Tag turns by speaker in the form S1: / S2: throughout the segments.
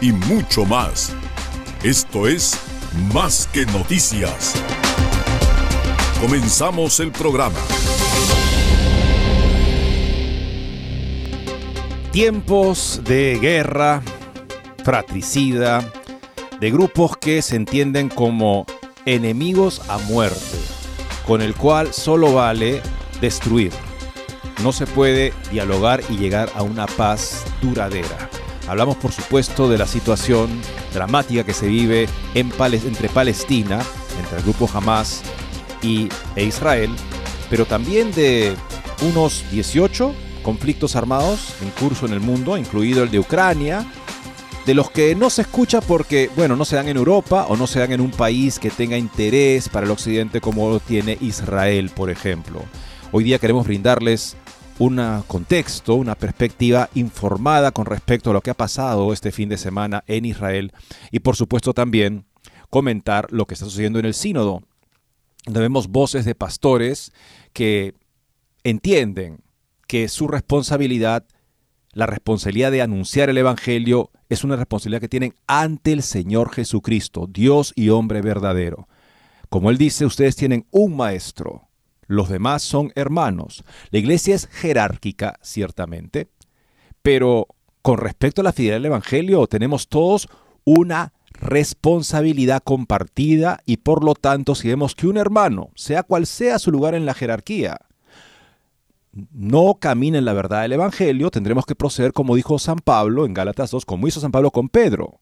S1: y mucho más. Esto es Más que Noticias. Comenzamos el programa.
S2: Tiempos de guerra, fratricida, de grupos que se entienden como enemigos a muerte, con el cual solo vale destruir. No se puede dialogar y llegar a una paz duradera. Hablamos por supuesto de la situación dramática que se vive entre Palestina, entre el grupo Hamas y, e Israel, pero también de unos 18 conflictos armados en curso en el mundo, incluido el de Ucrania, de los que no se escucha porque, bueno, no se dan en Europa o no se dan en un país que tenga interés para el occidente como tiene Israel, por ejemplo. Hoy día queremos brindarles un contexto, una perspectiva informada con respecto a lo que ha pasado este fin de semana en Israel y por supuesto también comentar lo que está sucediendo en el sínodo, donde vemos voces de pastores que entienden que su responsabilidad, la responsabilidad de anunciar el Evangelio, es una responsabilidad que tienen ante el Señor Jesucristo, Dios y hombre verdadero. Como él dice, ustedes tienen un maestro, los demás son hermanos. La iglesia es jerárquica, ciertamente, pero con respecto a la fidelidad del Evangelio tenemos todos una responsabilidad compartida y por lo tanto si vemos que un hermano, sea cual sea su lugar en la jerarquía, no camina en la verdad del Evangelio, tendremos que proceder como dijo San Pablo en Gálatas 2, como hizo San Pablo con Pedro,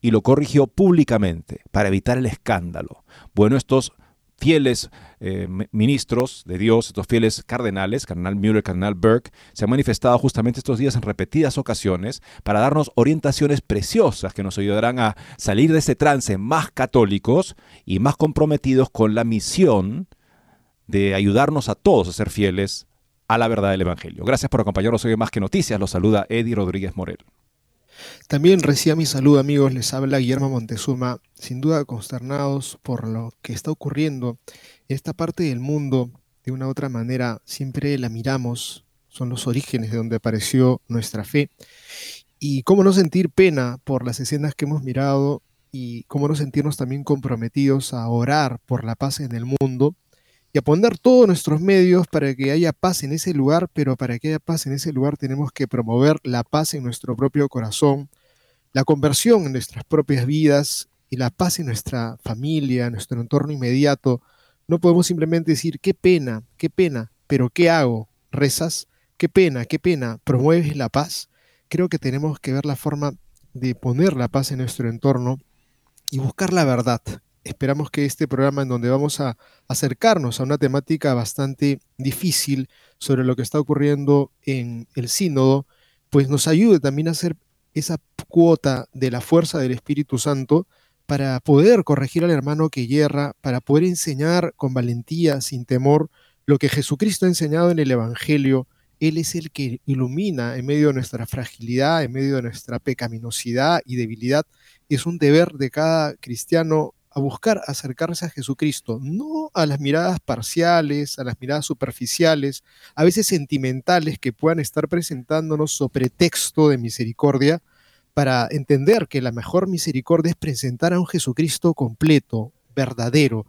S2: y lo corrigió públicamente para evitar el escándalo. Bueno, estos fieles eh, ministros de Dios, estos fieles cardenales, cardenal Müller, cardenal Burke, se han manifestado justamente estos días en repetidas ocasiones para darnos orientaciones preciosas que nos ayudarán a salir de ese trance más católicos y más comprometidos con la misión de ayudarnos a todos a ser fieles a la verdad del Evangelio. Gracias por acompañarnos hoy en Más que Noticias. Los saluda Eddie Rodríguez Morel.
S3: También reciba mi saludo amigos, les habla Guillermo Montezuma, sin duda consternados por lo que está ocurriendo en esta parte del mundo, de una u otra manera siempre la miramos, son los orígenes de donde apareció nuestra fe, y cómo no sentir pena por las escenas que hemos mirado y cómo no sentirnos también comprometidos a orar por la paz en el mundo y a poner todos nuestros medios para que haya paz en ese lugar, pero para que haya paz en ese lugar tenemos que promover la paz en nuestro propio corazón, la conversión en nuestras propias vidas y la paz en nuestra familia, en nuestro entorno inmediato. No podemos simplemente decir, qué pena, qué pena, pero ¿qué hago? ¿Rezas? ¿Qué pena, qué pena? ¿Promueves la paz? Creo que tenemos que ver la forma de poner la paz en nuestro entorno y buscar la verdad, esperamos que este programa en donde vamos a acercarnos a una temática bastante difícil sobre lo que está ocurriendo en el sínodo, pues nos ayude también a hacer esa cuota de la fuerza del Espíritu Santo para poder corregir al hermano que yerra, para poder enseñar con valentía, sin temor, lo que Jesucristo ha enseñado en el Evangelio. Él es el que ilumina en medio de nuestra fragilidad, en medio de nuestra pecaminosidad y debilidad. Es un deber de cada cristiano a buscar acercarse a Jesucristo, no a las miradas parciales, a las miradas superficiales, a veces sentimentales que puedan estar presentándonos sobre texto de misericordia, para entender que la mejor misericordia es presentar a un Jesucristo completo, verdadero,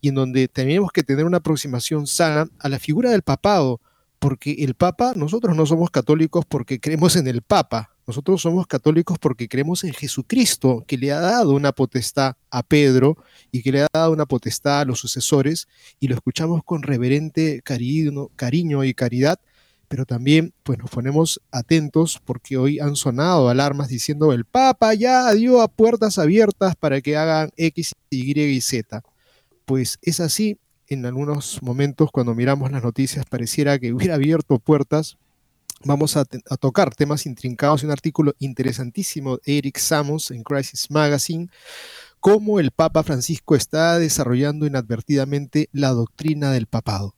S3: y en donde tenemos que tener una aproximación sana a la figura del papado, porque el Papa, nosotros no somos católicos porque creemos en el Papa, Nosotros somos católicos porque creemos en Jesucristo, que le ha dado una potestad a Pedro y que le ha dado una potestad a los sucesores, y lo escuchamos con reverente cariño, cariño y caridad, pero también pues nos ponemos atentos porque hoy han sonado alarmas diciendo el Papa ya dio a puertas abiertas para que hagan X, Y y Z. Pues es así, en algunos momentos cuando miramos las noticias pareciera que hubiera abierto puertas, vamos a, tocar temas intrincados y un artículo interesantísimo de Eric Samos en Crisis Magazine, cómo el Papa Francisco está desarrollando inadvertidamente la doctrina del papado.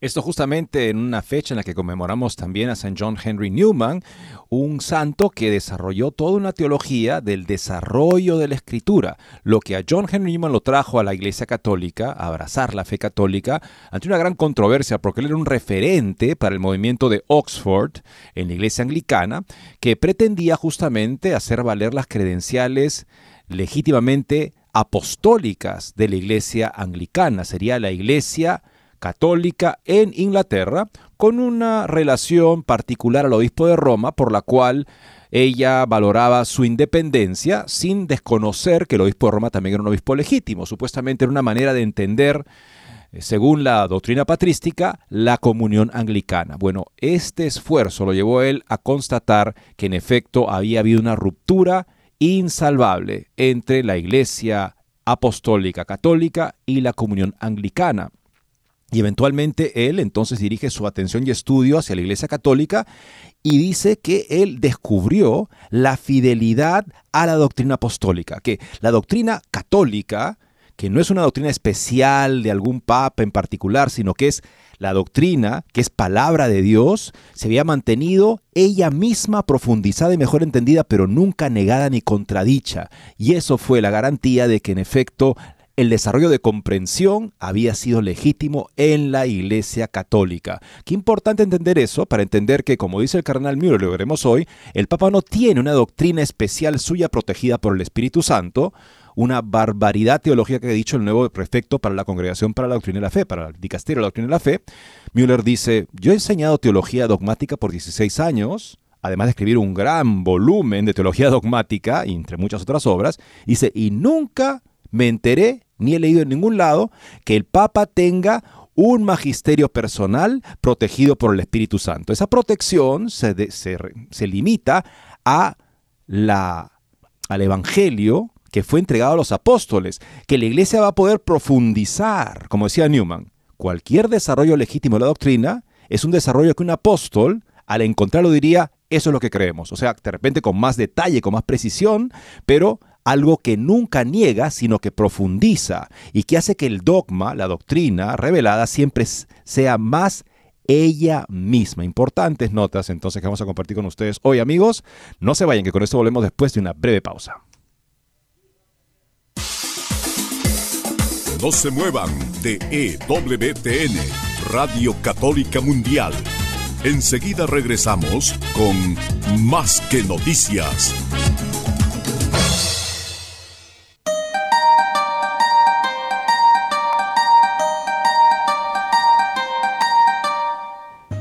S2: Esto justamente en una fecha en la que conmemoramos también a St. John Henry Newman, un santo que desarrolló toda una teología del desarrollo de la escritura, lo que a John Henry Newman lo trajo a la Iglesia Católica, a abrazar la fe católica, ante una gran controversia porque él era un referente para el movimiento de Oxford en la Iglesia Anglicana, que pretendía justamente hacer valer las credenciales legítimamente apostólicas de la Iglesia Anglicana. Sería la Iglesia católica en Inglaterra, con una relación particular al obispo de Roma, por la cual ella valoraba su independencia sin desconocer que el obispo de Roma también era un obispo legítimo. Supuestamente era una manera de entender, eh, según la doctrina patrística, la comunión anglicana. Bueno, este esfuerzo lo llevó él a constatar que en efecto había habido una ruptura insalvable entre la Iglesia apostólica católica y la comunión anglicana. Y eventualmente él entonces dirige su atención y estudio hacia la Iglesia Católica y dice que él descubrió la fidelidad a la doctrina apostólica, que la doctrina católica, que no es una doctrina especial de algún papa en particular, sino que es la doctrina, que es palabra de Dios, se había mantenido ella misma profundizada y mejor entendida, pero nunca negada ni contradicha. Y eso fue la garantía de que en efecto el desarrollo de comprensión había sido legítimo en la Iglesia Católica. Qué importante entender eso para entender que, como dice el cardenal Müller, lo veremos hoy, el Papa no tiene una doctrina especial suya protegida por el Espíritu Santo, una barbaridad teológica que ha dicho el nuevo prefecto para la Congregación para la Doctrina de la Fe, para el Dicasterio de la Doctrina de la Fe. Müller dice, yo he enseñado teología dogmática por 16 años, además de escribir un gran volumen de teología dogmática, entre muchas otras obras, dice, y nunca me enteré ni he leído en ningún lado que el Papa tenga un magisterio personal protegido por el Espíritu Santo. Esa protección se, se, limita a la, al Evangelio que fue entregado a los apóstoles, que la iglesia va a poder profundizar, como decía Newman. Cualquier desarrollo legítimo de la doctrina es un desarrollo que un apóstol, al encontrarlo, diría, eso es lo que creemos. O sea, de repente con más detalle, con más precisión, pero algo que nunca niega, sino que profundiza y que hace que el dogma, la doctrina revelada, siempre sea más ella misma. Importantes notas entonces que vamos a compartir con ustedes hoy amigos. No se vayan, que con esto volvemos después de una breve pausa.
S1: No se muevan de EWTN, Radio Católica Mundial. Enseguida regresamos con Más que Noticias.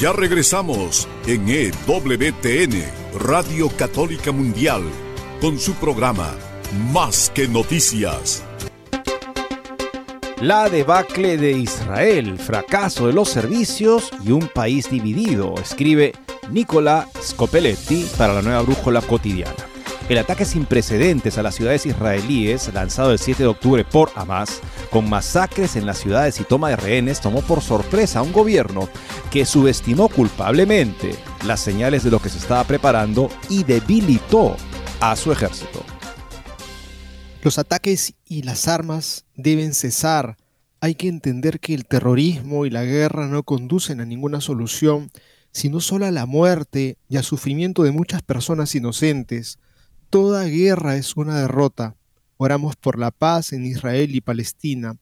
S1: Ya regresamos en EWTN, Radio Católica Mundial, con su programa Más que Noticias.
S2: La debacle de Israel, fracaso de los servicios y un país dividido, escribe Nicola Scopeletti para la nueva brújula cotidiana. El ataque sin precedentes a las ciudades israelíes, lanzado el 7 de octubre por Hamas, con masacres en las ciudades y toma de rehenes, tomó por sorpresa a un gobierno que subestimó culpablemente las señales de lo que se estaba preparando y debilitó a su ejército.
S3: Los ataques y las armas deben cesar. Hay que entender que el terrorismo y la guerra no conducen a ninguna solución, sino solo a la muerte y al sufrimiento de muchas personas inocentes. Toda guerra es una derrota. Oramos por la paz en Israel y Palestina.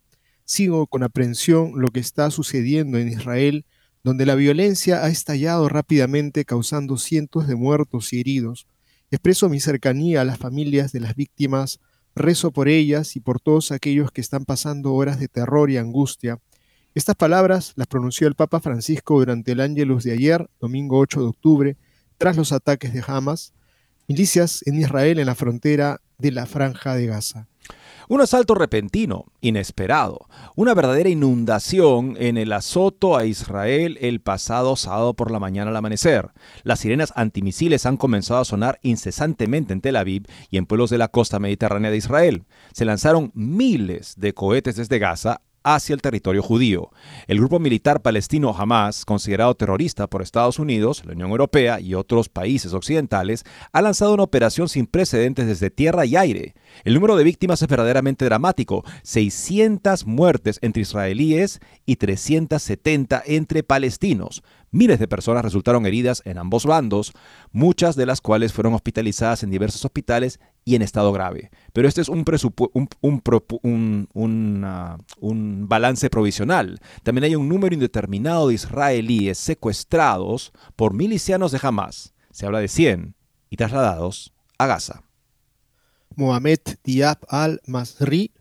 S3: Sigo con aprensión lo que está sucediendo en Israel, donde la violencia ha estallado rápidamente causando cientos de muertos y heridos. Expreso mi cercanía a las familias de las víctimas Rezo por ellas y por todos aquellos que están pasando horas de terror y angustia. Estas palabras las pronunció el Papa Francisco durante el Ángelus de ayer, domingo 8 de octubre, tras los ataques de Hamas, milicias en Israel en la frontera de la Franja de Gaza.
S2: Un asalto repentino, inesperado, una verdadera inundación en el azoto a Israel el pasado sábado por la mañana al amanecer. Las sirenas antimisiles han comenzado a sonar incesantemente en Tel Aviv y en pueblos de la costa mediterránea de Israel. Se lanzaron miles de cohetes desde Gaza hacia el territorio judío. El grupo militar palestino Hamas, considerado terrorista por Estados Unidos, la Unión Europea y otros países occidentales, ha lanzado una operación sin precedentes desde tierra y aire. El número de víctimas es verdaderamente dramático, 600 muertes entre israelíes y 370 entre palestinos. Miles de personas resultaron heridas en ambos bandos, muchas de las cuales fueron hospitalizadas en diversos hospitales y en estado grave. Pero este es un, un, balance provisional. También hay un número indeterminado de israelíes secuestrados por milicianos de Hamas. Se habla de 100 y trasladados a Gaza.
S3: Mohamed Diab al-Masri,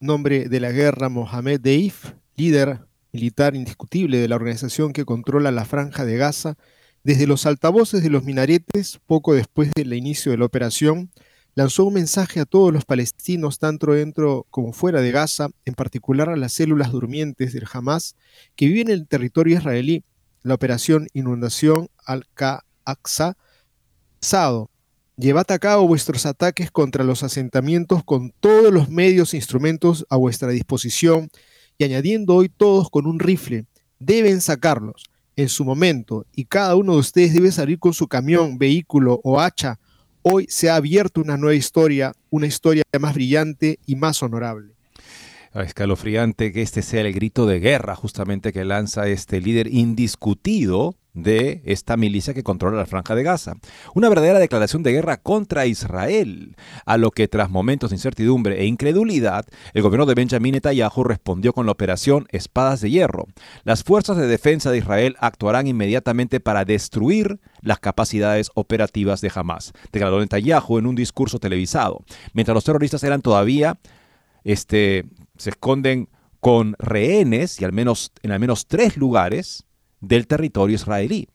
S3: nombre de la guerra Mohamed Deif, líder militar indiscutible de la organización que controla la franja de Gaza, desde los altavoces de los minaretes, poco después del inicio de la operación, lanzó un mensaje a todos los palestinos, tanto dentro como fuera de Gaza, en particular a las células durmientes del Hamas que viven en el territorio israelí. La operación Inundación al-Aqsa, Sado, llevad a cabo vuestros ataques contra los asentamientos con todos los medios e instrumentos a vuestra disposición y añadiendo hoy todos con un rifle. Deben sacarlos en su momento y cada uno de ustedes debe salir con su camión, vehículo o hacha. Hoy se ha abierto una nueva historia, una historia más brillante y más honorable.
S2: Escalofriante que este sea el grito de guerra justamente que lanza este líder indiscutido de esta milicia que controla la franja de Gaza. Una verdadera declaración de guerra contra Israel, a lo que tras momentos de incertidumbre e incredulidad, el gobierno de Benjamin Netanyahu respondió con la operación Espadas de Hierro. Las fuerzas de defensa de Israel actuarán inmediatamente para destruir las capacidades operativas de Hamas, declaró Netanyahu en un discurso televisado. Mientras los terroristas eran todavía, este, se esconden con rehenes y al menos, en al menos tres lugares, del territorio israelí.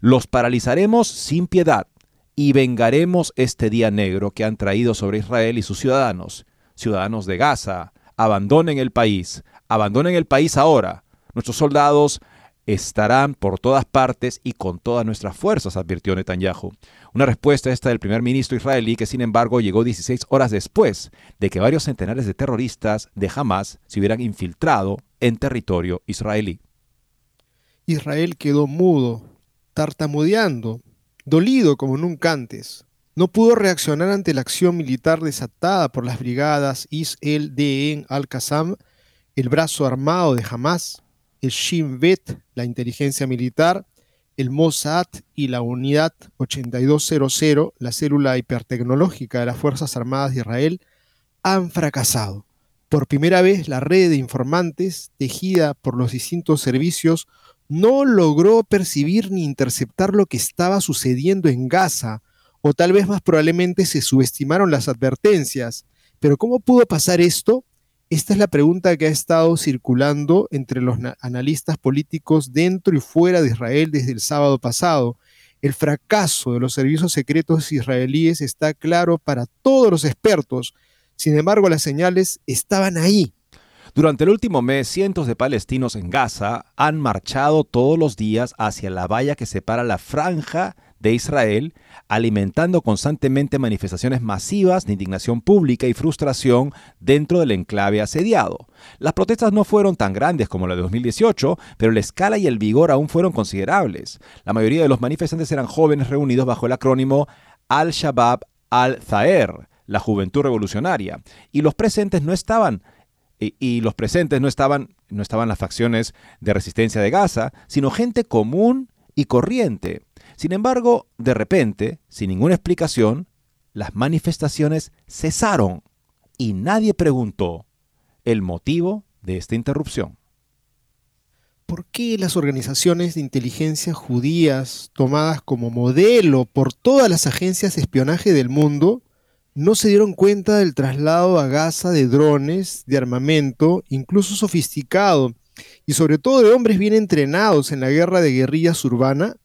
S2: Los paralizaremos sin piedad y vengaremos este día negro que han traído sobre Israel y sus ciudadanos, ciudadanos de Gaza. Abandonen el país, abandonen el país ahora. Nuestros soldados estarán por todas partes y con todas nuestras fuerzas, advirtió Netanyahu. Una respuesta esta del primer ministro israelí que sin embargo llegó 16 horas después de que varios centenares de terroristas de Hamas se hubieran infiltrado en territorio israelí.
S3: Israel quedó mudo, tartamudeando, dolido como nunca antes. No pudo reaccionar ante la acción militar desatada por las brigadas Is-el al-Qassam, el brazo armado de Hamas, el Shin Bet, la inteligencia militar, el Mossad y la Unidad 8200, la célula hipertecnológica de las Fuerzas Armadas de Israel, han fracasado. Por primera vez, la red de informantes, tejida por los distintos servicios, no logró percibir ni interceptar lo que estaba sucediendo en Gaza, o tal vez más probablemente se subestimaron las advertencias. Pero ¿cómo pudo pasar esto? Esta es la pregunta que ha estado circulando entre los analistas políticos dentro y fuera de Israel desde el sábado pasado. El fracaso de los servicios secretos israelíes está claro para todos los expertos. Sin embargo, las señales estaban ahí.
S2: Durante el último mes, cientos de palestinos en Gaza han marchado todos los días hacia la valla que separa la franja de Israel, alimentando constantemente manifestaciones masivas de indignación pública y frustración dentro del enclave asediado. Las protestas no fueron tan grandes como la de 2018, pero la escala y el vigor aún fueron considerables. La mayoría de los manifestantes eran jóvenes reunidos bajo el acrónimo Al-Shabaab Al-Zaher, la Juventud Revolucionaria, y los presentes no estaban y, los presentes no estaban no estaban las facciones de resistencia de Gaza, sino gente común y corriente. Sin embargo, de repente, sin ninguna explicación, las manifestaciones cesaron y nadie preguntó el motivo de esta interrupción.
S3: ¿Por qué las organizaciones de inteligencia judías, tomadas como modelo por todas las agencias de espionaje del mundo, no se dieron cuenta del traslado a Gaza de drones, de armamento, incluso sofisticado, y sobre todo de hombres bien entrenados en la guerra de guerrillas urbana,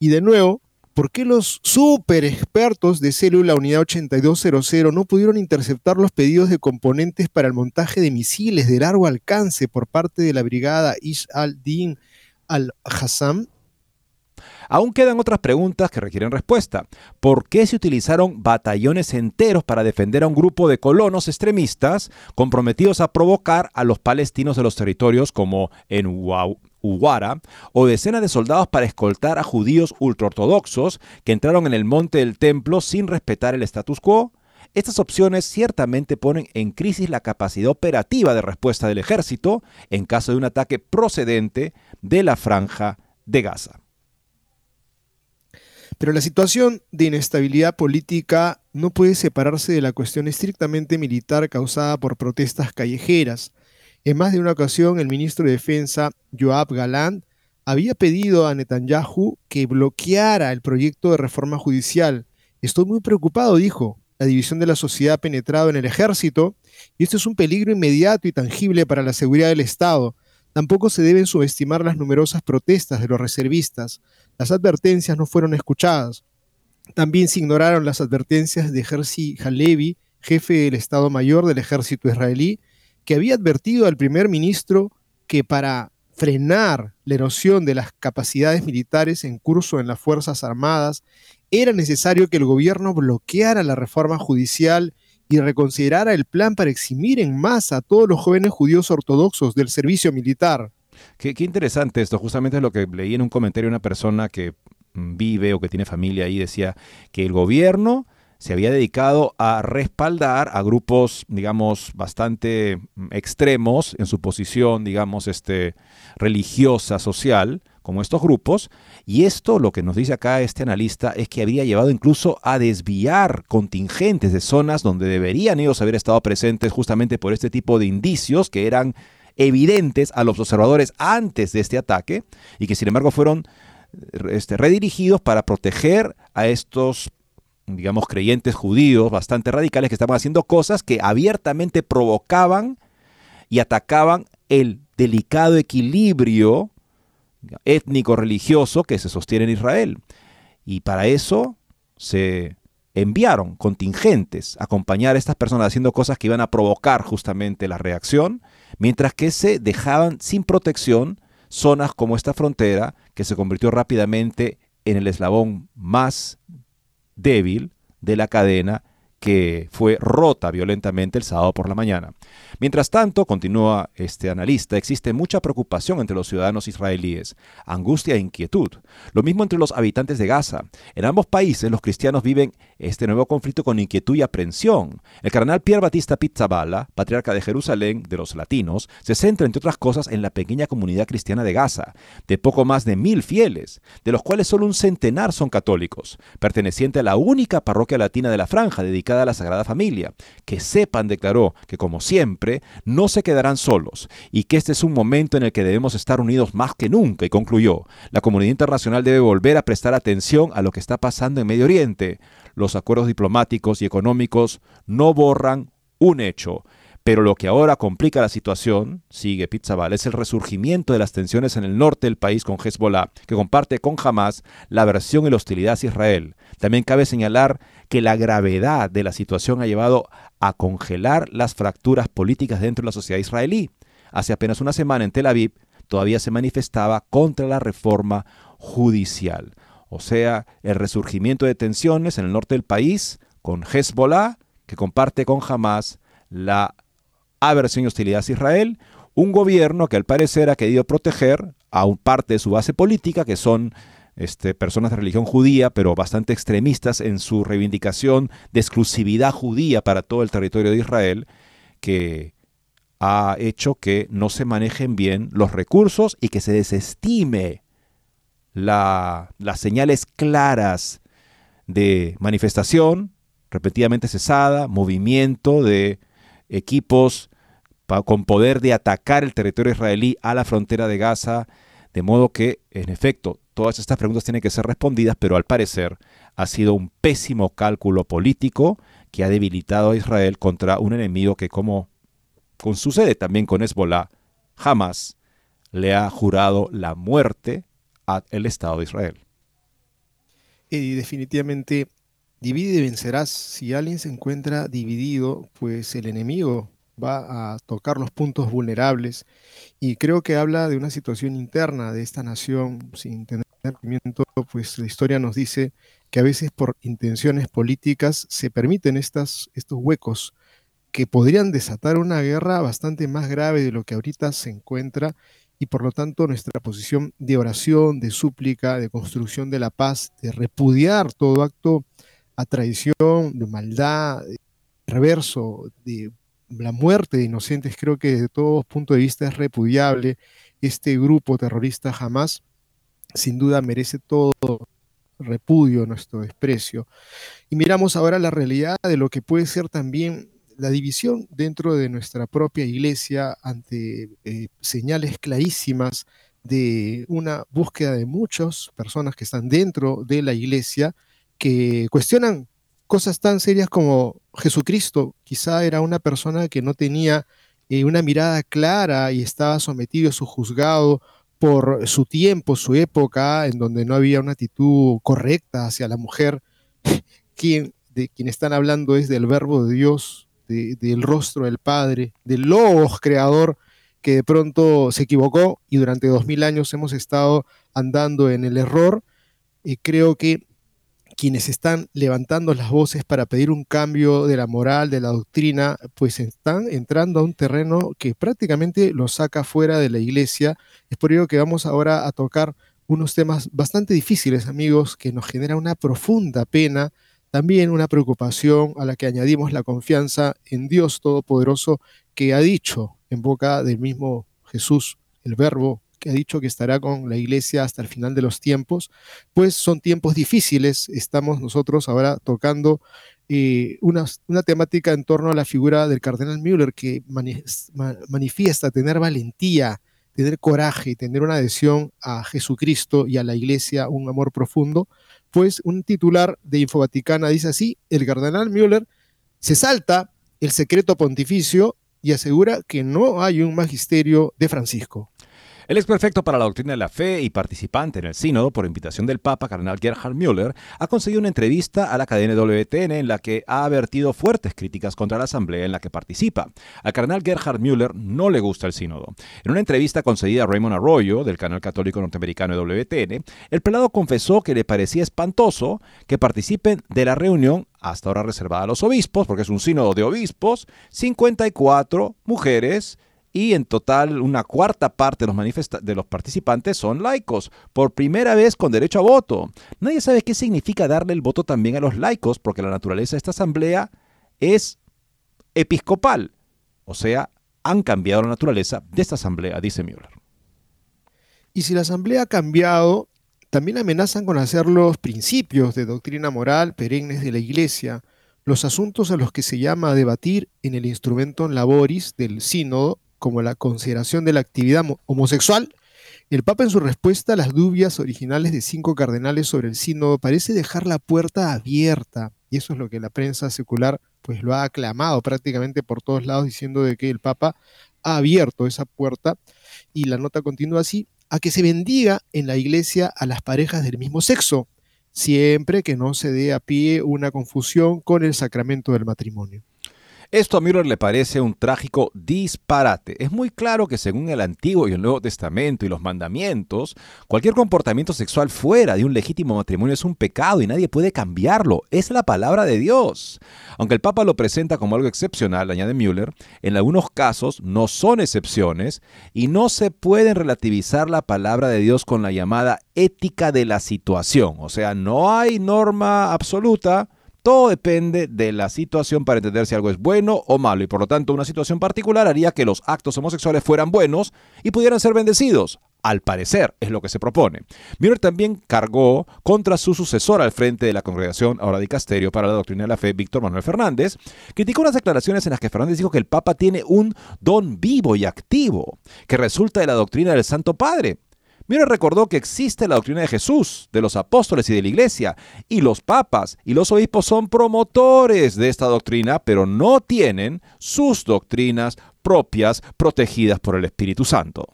S3: y de nuevo, ¿por qué los super expertos de célula unidad 8200 no pudieron interceptar los pedidos de componentes para el montaje de misiles de largo alcance por parte de la brigada Ish al-Din al-Hassam?
S2: Aún quedan otras preguntas que requieren respuesta. ¿Por qué se utilizaron batallones enteros para defender a un grupo de colonos extremistas comprometidos a provocar a los palestinos de los territorios como en Uwara, o decenas de soldados para escoltar a judíos ultraortodoxos que entraron en el monte del templo sin respetar el status quo? Estas opciones ciertamente ponen en crisis la capacidad operativa de respuesta del ejército en caso de un ataque procedente de la franja de Gaza.
S3: Pero la situación de inestabilidad política no puede separarse de la cuestión estrictamente militar causada por protestas callejeras. En más de una ocasión, el ministro de Defensa, Joab Galant, había pedido a Netanyahu que bloqueara el proyecto de reforma judicial. Estoy muy preocupado, dijo. La división de la sociedad ha penetrado en el ejército y esto es un peligro inmediato y tangible para la seguridad del Estado. Tampoco se deben subestimar las numerosas protestas de los reservistas. Las advertencias no fueron escuchadas. También se ignoraron las advertencias de Herzi Halevi, jefe del Estado Mayor del ejército israelí, que había advertido al primer ministro que para frenar la erosión de las capacidades militares en curso en las Fuerzas Armadas, era necesario que el gobierno bloqueara la reforma judicial y reconsiderara el plan para eximir en masa a todos los jóvenes judíos ortodoxos del servicio militar.
S2: Qué, interesante esto, justamente es lo que leí en un comentario de una persona que mm, vive o que tiene familia ahí, decía que el gobierno se había dedicado a respaldar a grupos, digamos, bastante mm, extremos en su posición, digamos, este, religiosa, social, como estos grupos. Y esto, lo que nos dice acá este analista, es que había llevado incluso a desviar contingentes de zonas donde deberían ellos haber estado presentes justamente por este tipo de indicios que eran evidentes a los observadores antes de este ataque y que sin embargo fueron este, redirigidos para proteger a estos digamos, creyentes judíos bastante radicales que estaban haciendo cosas que abiertamente provocaban y atacaban el delicado equilibrio étnico-religioso que se sostiene en Israel. Y para eso se enviaron contingentes a acompañar a estas personas haciendo cosas que iban a provocar justamente la reacción, mientras que se dejaban sin protección zonas como esta frontera, que se convirtió rápidamente en el eslabón más débil de la cadena que fue rota violentamente el sábado por la mañana. Mientras tanto, continúa este analista, existe mucha preocupación entre los ciudadanos israelíes, angustia e inquietud. Lo mismo entre los habitantes de Gaza. En ambos países los cristianos viven este nuevo conflicto con inquietud y aprensión. El cardenal Pierre Batista Pizzaballa, patriarca de Jerusalén de los latinos, se centra entre otras cosas en la pequeña comunidad cristiana de Gaza, de poco más de mil fieles, de los cuales solo un centenar son católicos, perteneciente a la única parroquia latina de la franja dedicada a la Sagrada Familia. Que sepan, declaró, que como siempre, no se quedarán solos y que este es un momento en el que debemos estar unidos más que nunca y concluyó, la comunidad internacional debe volver a prestar atención a lo que está pasando en Medio Oriente. Los acuerdos diplomáticos y económicos no borran un hecho, pero lo que ahora complica la situación, sigue Pizzabal, es el resurgimiento de las tensiones en el norte del país con Hezbollah, que comparte con Hamas la aversión y la hostilidad hacia Israel. También cabe señalar que la gravedad de la situación ha llevado a congelar las fracturas políticas dentro de la sociedad israelí. hace apenas una semana en Tel Aviv, todavía se manifestaba contra la reforma judicial. O sea, el resurgimiento de tensiones en el norte del país con Hezbollah, que comparte con Hamas la aversión y hostilidad a Israel, un gobierno que al parecer ha querido proteger a un parte de su base política, que son este, personas de religión judía, pero bastante extremistas en su reivindicación de exclusividad judía para todo el territorio de Israel, que ha hecho que no se manejen bien los recursos y que se desestime las señales claras de manifestación repetidamente cesada, movimiento de equipos con poder de atacar el territorio israelí a la frontera de Gaza, de modo que, en efecto, todas estas preguntas tienen que ser respondidas, pero al parecer ha sido un pésimo cálculo político que ha debilitado a Israel contra un enemigo que, como sucede también con Hezbollah, jamás le ha jurado la muerte al Estado de Israel.
S3: Y definitivamente divide y vencerás. Si alguien se encuentra dividido, pues el enemigo va a tocar los puntos vulnerables y creo que habla de una situación interna de esta nación sin tener conocimiento, pues la historia nos dice que a veces por intenciones políticas se permiten estas, estos huecos que podrían desatar una guerra bastante más grave de lo que ahorita se encuentra y por lo tanto nuestra posición de oración, de súplica, de construcción de la paz, de repudiar todo acto a traición, de maldad, de reverso, de la muerte de inocentes, creo que desde todo punto de vista es repudiable. Este grupo terrorista jamás, sin duda, merece todo repudio, nuestro desprecio. Y miramos ahora la realidad de lo que puede ser también la división dentro de nuestra propia iglesia ante eh, señales clarísimas de una búsqueda de muchas personas que están dentro de la iglesia que cuestionan cosas tan serias como Jesucristo. Quizá era una persona que no tenía eh, una mirada clara y estaba sometido a su juzgado por su tiempo, su época, en donde no había una actitud correcta hacia la mujer. De quien están hablando es del verbo de Dios, del rostro del Padre, del Logos creador, que de pronto se equivocó y durante dos mil años hemos estado andando en el error. Y creo que quienes están levantando las voces para pedir un cambio de la moral, de la doctrina, pues están entrando a un terreno que prácticamente los saca fuera de la iglesia. Es por ello que vamos ahora a tocar unos temas bastante difíciles, amigos, que nos genera una profunda pena, también una preocupación a la que añadimos la confianza en Dios Todopoderoso que ha dicho en boca del mismo Jesús, el Verbo que ha dicho que estará con la iglesia hasta el final de los tiempos, pues son tiempos difíciles. Estamos nosotros ahora tocando eh, una, temática en torno a la figura del cardenal Müller que manifiesta tener valentía, tener coraje, tener una adhesión a Jesucristo y a la iglesia, un amor profundo. Pues un titular de Infovaticana dice así, el cardenal Müller se salta el secreto pontificio y asegura que no hay un magisterio de Francisco.
S2: El ex perfecto para la doctrina de la fe y participante en el sínodo por invitación del Papa, Cardenal Gerhard Müller, ha conseguido una entrevista a la cadena WTN en la que ha advertido fuertes críticas contra la asamblea en la que participa. Al Cardenal Gerhard Müller no le gusta el sínodo. En una entrevista concedida a Raymond Arroyo, del canal católico norteamericano WTN, el pelado confesó que le parecía espantoso que participen de la reunión hasta ahora reservada a los obispos, porque es un sínodo de obispos, 54 mujeres, y en total una cuarta parte de los, de los participantes son laicos, por primera vez con derecho a voto. Nadie sabe qué significa darle el voto también a los laicos, porque la naturaleza de esta asamblea es episcopal. O sea, han cambiado la naturaleza de esta asamblea, dice Müller.
S3: Y si la asamblea ha cambiado, también amenazan con hacer los principios de doctrina moral perennes de la Iglesia, los asuntos a los que se llama a debatir en el instrumento laboris del sínodo como la consideración de la actividad homosexual, el Papa en su respuesta a las dudas originales de cinco cardenales sobre el sínodo parece dejar la puerta abierta, y eso es lo que la prensa secular pues lo ha aclamado prácticamente por todos lados diciendo de que el Papa ha abierto esa puerta y la nota continúa así, a que se bendiga en la iglesia a las parejas del mismo sexo, siempre que no se dé a pie una confusión con el sacramento del matrimonio.
S2: Esto a Müller le parece un trágico disparate. Es muy claro que según el Antiguo y el Nuevo Testamento y los mandamientos, cualquier comportamiento sexual fuera de un legítimo matrimonio es un pecado y nadie puede cambiarlo. Es la palabra de Dios. Aunque el Papa lo presenta como algo excepcional, añade Müller, en algunos casos no son excepciones y no se pueden relativizar la palabra de Dios con la llamada ética de la situación. O sea, no hay norma absoluta todo depende de la situación para entender si algo es bueno o malo y por lo tanto una situación particular haría que los actos homosexuales fueran buenos y pudieran ser bendecidos. Al parecer es lo que se propone. Miller también cargó contra su sucesor al frente de la congregación ahora de Casterio para la doctrina de la fe, Víctor Manuel Fernández, criticó unas declaraciones en las que Fernández dijo que el Papa tiene un don vivo y activo que resulta de la doctrina del Santo Padre Mira recordó que existe la doctrina de Jesús, de los apóstoles y de la iglesia, y los papas y los obispos son promotores de esta doctrina, pero no tienen sus doctrinas propias protegidas por el Espíritu Santo.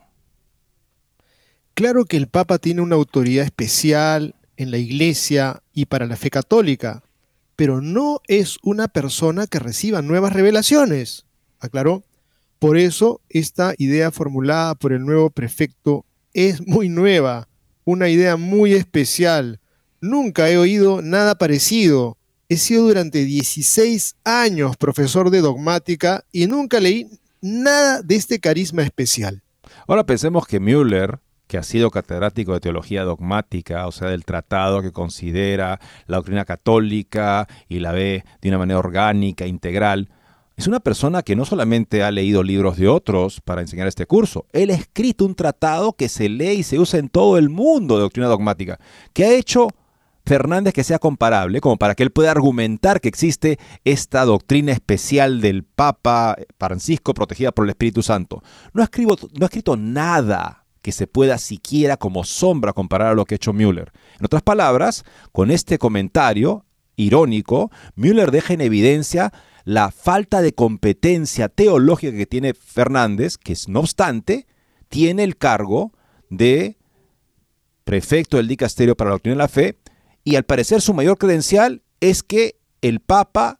S3: Claro que el Papa tiene una autoridad especial en la iglesia y para la fe católica, pero no es una persona que reciba nuevas revelaciones, aclaró. Por eso, esta idea formulada por el nuevo prefecto es muy nueva, una idea muy especial. Nunca he oído nada parecido. He sido durante 16 años profesor de dogmática y nunca leí nada de este carisma especial.
S2: Ahora pensemos que Müller, que ha sido catedrático de teología dogmática, o sea, del tratado que considera la doctrina católica y la ve de una manera orgánica, integral, es una persona que no solamente ha leído libros de otros para enseñar este curso, él ha escrito un tratado que se lee y se usa en todo el mundo de doctrina dogmática, que ha hecho Fernández que sea comparable, como para que él pueda argumentar que existe esta doctrina especial del Papa Francisco protegida por el Espíritu Santo. No ha, no ha escrito nada que se pueda siquiera como sombra comparar a lo que ha hecho Müller. En otras palabras, con este comentario irónico, Müller deja en evidencia la falta de competencia teológica que tiene Fernández, que no obstante tiene el cargo de prefecto del dicasterio para la doctrina de la fe, y al parecer su mayor credencial es que el Papa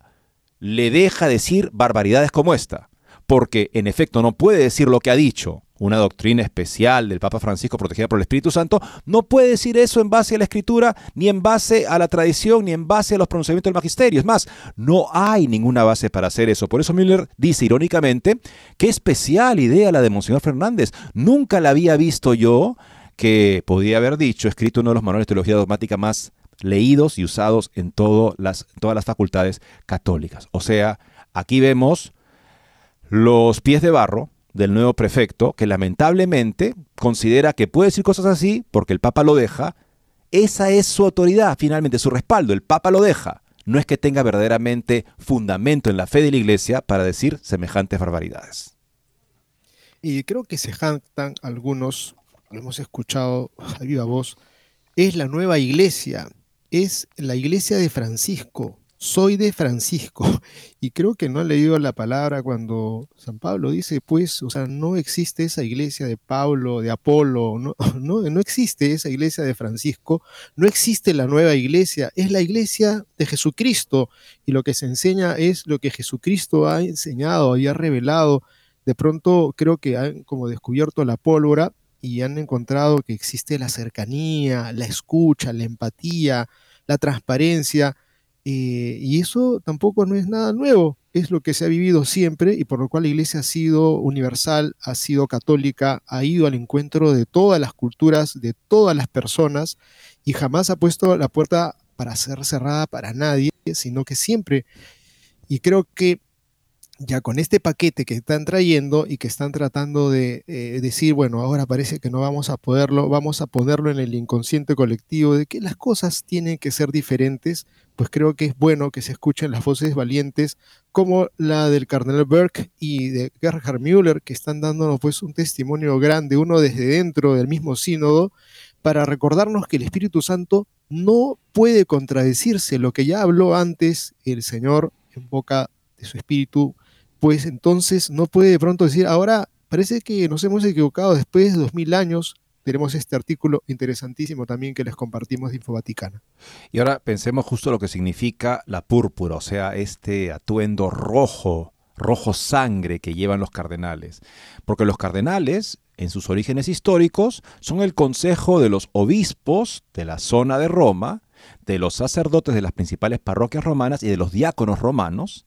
S2: le deja decir barbaridades como esta, porque en efecto no puede decir lo que ha dicho, una doctrina especial del Papa Francisco protegida por el Espíritu Santo, no puede decir eso en base a la Escritura, ni en base a la tradición, ni en base a los pronunciamientos del magisterio. Es más, no hay ninguna base para hacer eso. Por eso Müller dice irónicamente, qué especial idea la de Monseñor Fernández. Nunca la había visto yo que podía haber dicho, escrito uno de los manuales de teología dogmática más leídos y usados en, en todas las facultades católicas. O sea, aquí vemos los pies de barro del nuevo prefecto, que lamentablemente considera que puede decir cosas así porque el Papa lo deja, esa es su autoridad, finalmente, su respaldo, el Papa lo deja. No es que tenga verdaderamente fundamento en la fe de la Iglesia para decir semejantes barbaridades.
S3: Y creo que se jactan algunos, lo hemos escuchado a viva voz, es la nueva iglesia, es la iglesia de Francisco, soy de Francisco. Y creo que no han leído la palabra cuando San Pablo dice, pues, o sea, no existe esa iglesia de Pablo, de Apolo, no, no, no existe esa iglesia de Francisco, no existe la nueva iglesia, es la iglesia de Jesucristo. Y lo que se enseña es lo que Jesucristo ha enseñado y ha revelado. De pronto creo que han como descubierto la pólvora y han encontrado que existe la cercanía, la escucha, la empatía, la transparencia eh, y eso tampoco no es nada nuevo, es lo que se ha vivido siempre y por lo cual la iglesia ha sido universal, ha sido católica, ha ido al encuentro de todas las culturas, de todas las personas y jamás ha puesto la puerta para ser cerrada para nadie, sino que siempre, y creo que ya con este paquete que están trayendo y que están tratando de eh, decir, bueno, ahora parece que no vamos a poderlo, vamos a ponerlo en el inconsciente colectivo de que las cosas tienen que ser diferentes, pues creo que es bueno que se escuchen las voces valientes como la del cardenal Burke y de Gerhard Müller, que están dándonos pues un testimonio grande, uno desde dentro del mismo sínodo, para recordarnos que el Espíritu Santo no puede contradecirse lo que ya habló antes el Señor en boca de su Espíritu pues entonces no puede de pronto decir, ahora parece que nos hemos equivocado después de dos mil años. Tenemos este artículo interesantísimo también que les compartimos de Info Vaticana.
S2: Y ahora pensemos justo lo que significa la púrpura, o sea, este atuendo rojo rojo sangre que llevan los cardenales. Porque los cardenales, en sus orígenes históricos, son el consejo de los obispos de la zona de Roma, de los sacerdotes de las principales parroquias romanas y de los diáconos romanos,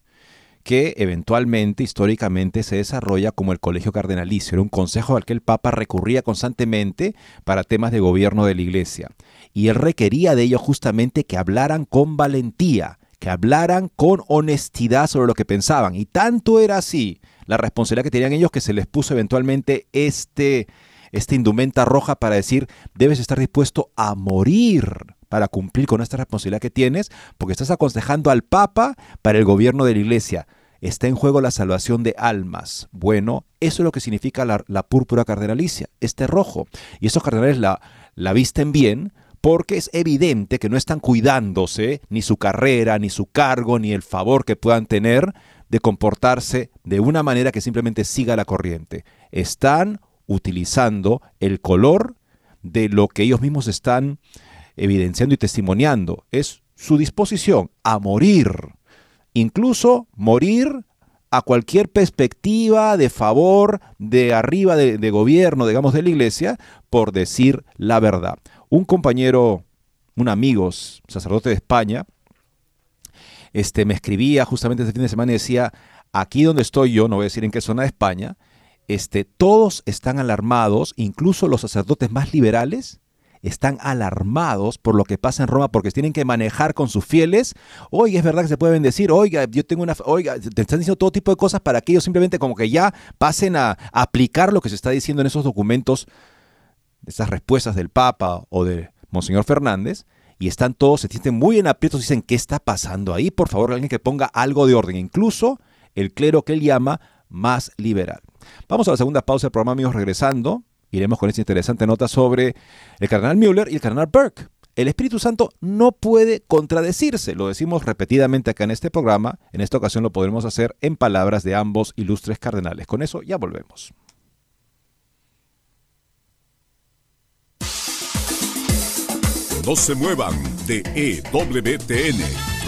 S2: que eventualmente, históricamente, se desarrolla como el colegio cardenalicio. Era un consejo al que el Papa recurría constantemente para temas de gobierno de la Iglesia. Y él requería de ellos justamente que hablaran con valentía, que hablaran con honestidad sobre lo que pensaban. Y tanto era así la responsabilidad que tenían ellos que se les puso eventualmente este, esta indumenta roja para decir, debes estar dispuesto a morir para cumplir con esta responsabilidad que tienes, porque estás aconsejando al Papa para el gobierno de la Iglesia. Está en juego la salvación de almas. Bueno, eso es lo que significa la, púrpura cardenalicia, este rojo. Y esos cardenales la, la visten bien porque es evidente que no están cuidándose ni su carrera, ni su cargo, ni el favor que puedan tener de comportarse de una manera que simplemente siga la corriente. Están utilizando el color de lo que ellos mismos están evidenciando y testimoniando. Es su disposición a morir, incluso morir a cualquier perspectiva de favor de arriba de, gobierno, digamos, de la iglesia, por decir la verdad. Un compañero, un amigo, sacerdote de España, este, me escribía justamente este fin de semana y decía, aquí donde estoy yo, no voy a decir en qué zona de España, este, todos están alarmados, incluso los sacerdotes más liberales, están alarmados por lo que pasa en Roma porque tienen que manejar con sus fieles. Oiga, es verdad que se pueden decir, oiga, yo tengo una, oiga, te están diciendo todo tipo de cosas para que ellos simplemente como que ya pasen a, aplicar lo que se está diciendo en esos documentos, esas respuestas del Papa o de Monseñor Fernández. Y están todos, se sienten muy en aprietos, dicen, ¿qué está pasando ahí? Por favor, alguien que ponga algo de orden. Incluso el clero que él llama más liberal. Vamos a la segunda pausa del programa, amigos, regresando iremos con esta interesante nota sobre el cardenal Müller y el cardenal Burke. El Espíritu Santo no puede contradecirse, lo decimos repetidamente acá en este programa, en esta ocasión lo podremos hacer en palabras de ambos ilustres cardenales. Con eso ya volvemos.
S1: No se muevan de EWTN,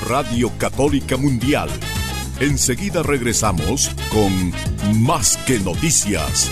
S1: Radio Católica Mundial. Enseguida regresamos con Más que Noticias.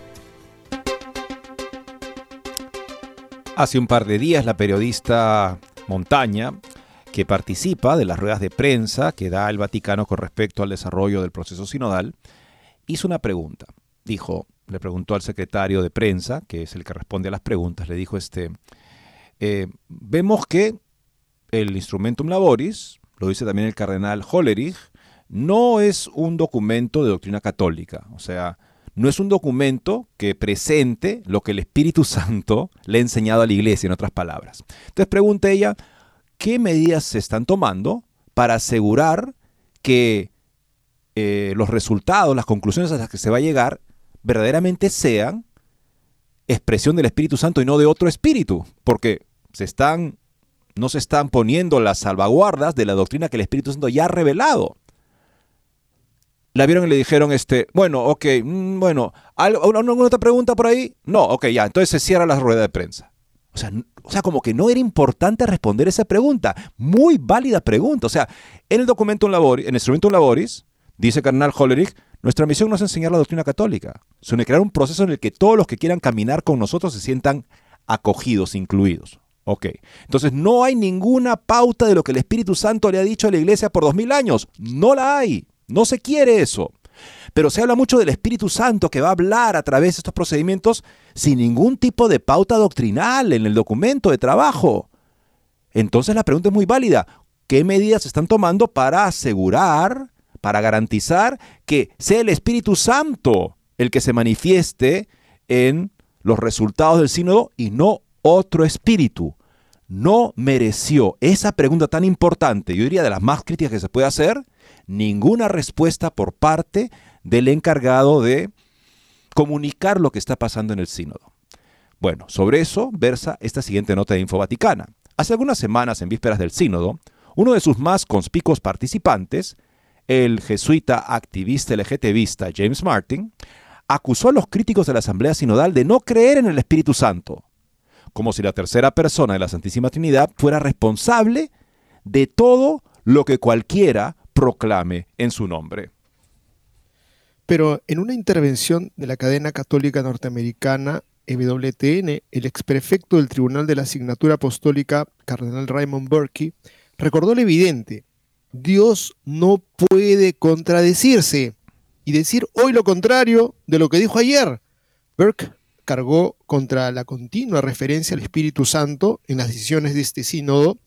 S2: Hace un par de días la periodista Montaña, que participa de las ruedas de prensa que da el Vaticano con respecto al desarrollo del proceso sinodal, hizo una pregunta. Dijo, le preguntó al secretario de prensa, que es el que responde a las preguntas, le dijo este, eh, vemos que el Instrumentum Laboris, lo dice también el cardenal Hollerich, no es un documento de doctrina católica, o sea, no es un documento que presente lo que el Espíritu Santo le ha enseñado a la iglesia, en otras palabras. Entonces pregunta ella, ¿qué medidas se están tomando para asegurar que eh, los resultados, las conclusiones a las que se va a llegar, verdaderamente sean expresión del Espíritu Santo y no de otro espíritu? Porque no se están poniendo las salvaguardas de la doctrina que el Espíritu Santo ya ha revelado. La vieron y le dijeron, este, bueno, ok, mm, bueno, ¿alguna otra pregunta por ahí? No, ok, ya, entonces se cierra la rueda de prensa. O sea, o sea, como que no era importante responder esa pregunta. Muy válida pregunta. O sea, en el documento en Laboris, en el instrumento Laboris, dice Carnal Hollerich, nuestra misión no es enseñar la doctrina católica, sino crear un proceso en el que todos los que quieran caminar con nosotros se sientan acogidos, incluidos. Ok, entonces no hay ninguna pauta de lo que el Espíritu Santo le ha dicho a la iglesia por dos mil años. No la hay. No se quiere eso. Pero se habla mucho del Espíritu Santo que va a hablar a través de estos procedimientos sin ningún tipo de pauta doctrinal en el documento de trabajo. Entonces la pregunta es muy válida. ¿Qué medidas se están tomando para asegurar, para garantizar que sea el Espíritu Santo el que se manifieste en los resultados del sínodo y no otro espíritu? No mereció esa pregunta tan importante, yo diría de las más críticas que se puede hacer, ninguna respuesta por parte del encargado de comunicar lo que está pasando en el sínodo. Bueno, sobre eso versa esta siguiente nota de Info Vaticana. Hace algunas semanas, en vísperas del sínodo, uno de sus más conspicuos participantes, el jesuita activista LGTBista James Martin, acusó a los críticos de la Asamblea Sinodal de no creer en el Espíritu Santo, como si la tercera persona de la Santísima Trinidad fuera responsable de todo lo que cualquiera proclame en su nombre.
S3: Pero en una intervención de la cadena católica norteamericana EWTN, el exprefecto del Tribunal de la Asignatura Apostólica, Cardenal Raymond Burke, recordó lo evidente. Dios no puede contradecirse y decir hoy lo contrario de lo que dijo ayer. Burke cargó contra la continua referencia al Espíritu Santo en las decisiones de este sínodo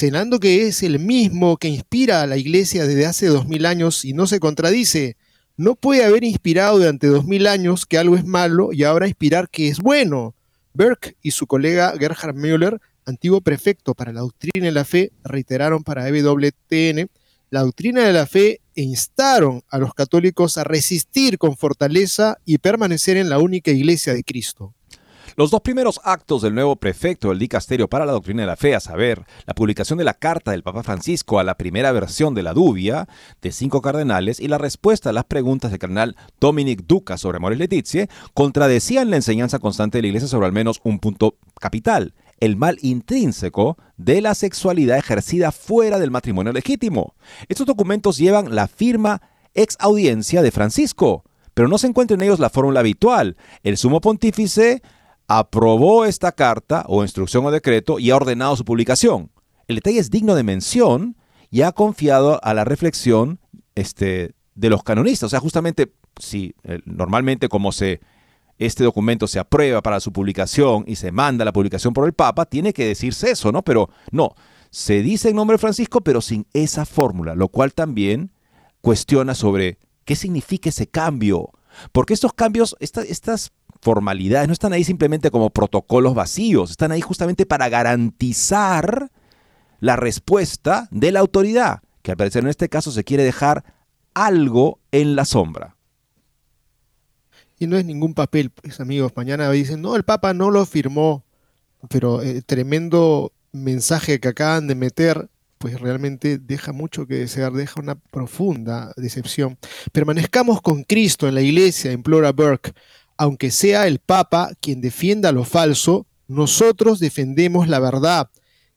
S3: señalando que es el mismo que inspira a la Iglesia desde hace dos mil años y no se contradice. No puede haber inspirado durante dos mil años que algo es malo y ahora inspirar que es bueno. Burke y su colega Gerhard Müller, antiguo prefecto para la doctrina de la fe, reiteraron para EWTN la doctrina de la fe e instaron a los católicos a resistir con fortaleza y permanecer en la única iglesia de Cristo.
S2: Los dos primeros actos del nuevo prefecto del Dicasterio para la Doctrina de la Fe, a saber, la publicación de la carta del Papa Francisco a la primera versión de la Dubia de cinco cardenales y la respuesta a las preguntas del cardenal Dominic Duca sobre Amores Letizie, contradecían la enseñanza constante de la Iglesia sobre al menos un punto capital, el mal intrínseco de la sexualidad ejercida fuera del matrimonio legítimo. Estos documentos llevan la firma ex audiencia de Francisco, pero no se encuentra en ellos la fórmula habitual. El sumo pontífice aprobó esta carta o instrucción o decreto y ha ordenado su publicación. El detalle es digno de mención y ha confiado a la reflexión este, de los canonistas. O sea, justamente, si eh, normalmente como se, este documento se aprueba para su publicación y se manda la publicación por el Papa, tiene que decirse eso, ¿no? Pero no, se dice en nombre de Francisco, pero sin esa fórmula, lo cual también cuestiona sobre qué significa ese cambio. Porque estos cambios, estas formalidades, no están ahí simplemente como protocolos vacíos, están ahí justamente para garantizar la respuesta de la autoridad, que al parecer en este caso se quiere dejar algo en la sombra.
S3: Y no es ningún papel, pues amigos, mañana dicen, no, el Papa no lo firmó, pero el eh, tremendo mensaje que acaban de meter, pues realmente deja mucho que desear, deja una profunda decepción. Permanezcamos con Cristo en la iglesia, implora Burke aunque sea el Papa quien defienda lo falso, nosotros defendemos la verdad.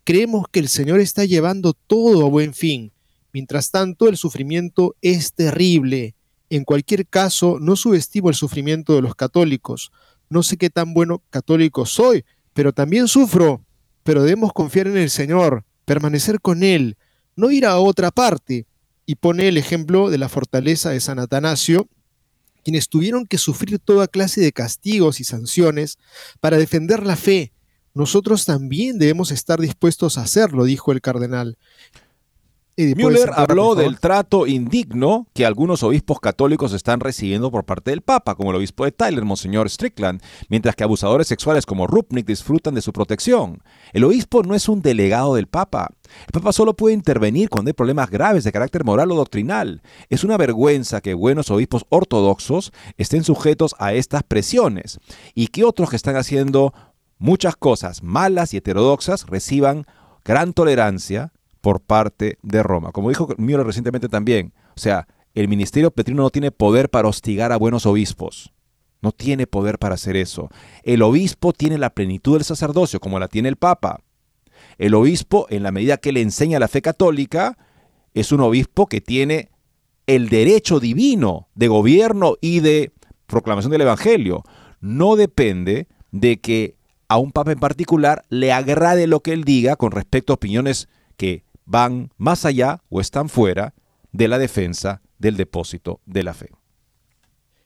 S3: Creemos que el Señor está llevando todo a buen fin. Mientras tanto, el sufrimiento es terrible. En cualquier caso, no subestimo el sufrimiento de los católicos. No sé qué tan bueno católico soy, pero también sufro. Pero debemos confiar en el Señor, permanecer con Él, no ir a otra parte. Y pone el ejemplo de la fortaleza de San Atanasio, quienes tuvieron que sufrir toda clase de castigos y sanciones para defender la fe. Nosotros también debemos estar dispuestos a hacerlo, dijo el cardenal.
S2: Müller habló del trato indigno que algunos obispos católicos están recibiendo por parte del Papa, como el obispo de Tyler, Monseñor Strickland, mientras que abusadores sexuales como Rupnik disfrutan de su protección. El obispo no es un delegado del Papa. El Papa solo puede intervenir cuando hay problemas graves de carácter moral o doctrinal. Es una vergüenza que buenos obispos ortodoxos estén sujetos a estas presiones y que otros que están haciendo muchas cosas malas y heterodoxas reciban gran tolerancia por parte de Roma. Como dijo Müller recientemente también, o sea, el ministerio petrino no tiene poder para hostigar a buenos obispos. No tiene poder para hacer eso. El obispo tiene la plenitud del sacerdocio, como la tiene el Papa. El obispo, en la medida que le enseña la fe católica, es un obispo que tiene el derecho divino de gobierno y de proclamación del Evangelio. No depende de que a un papa en particular le agrade lo que él diga con respecto a opiniones que van más allá o están fuera de la defensa del depósito de la fe.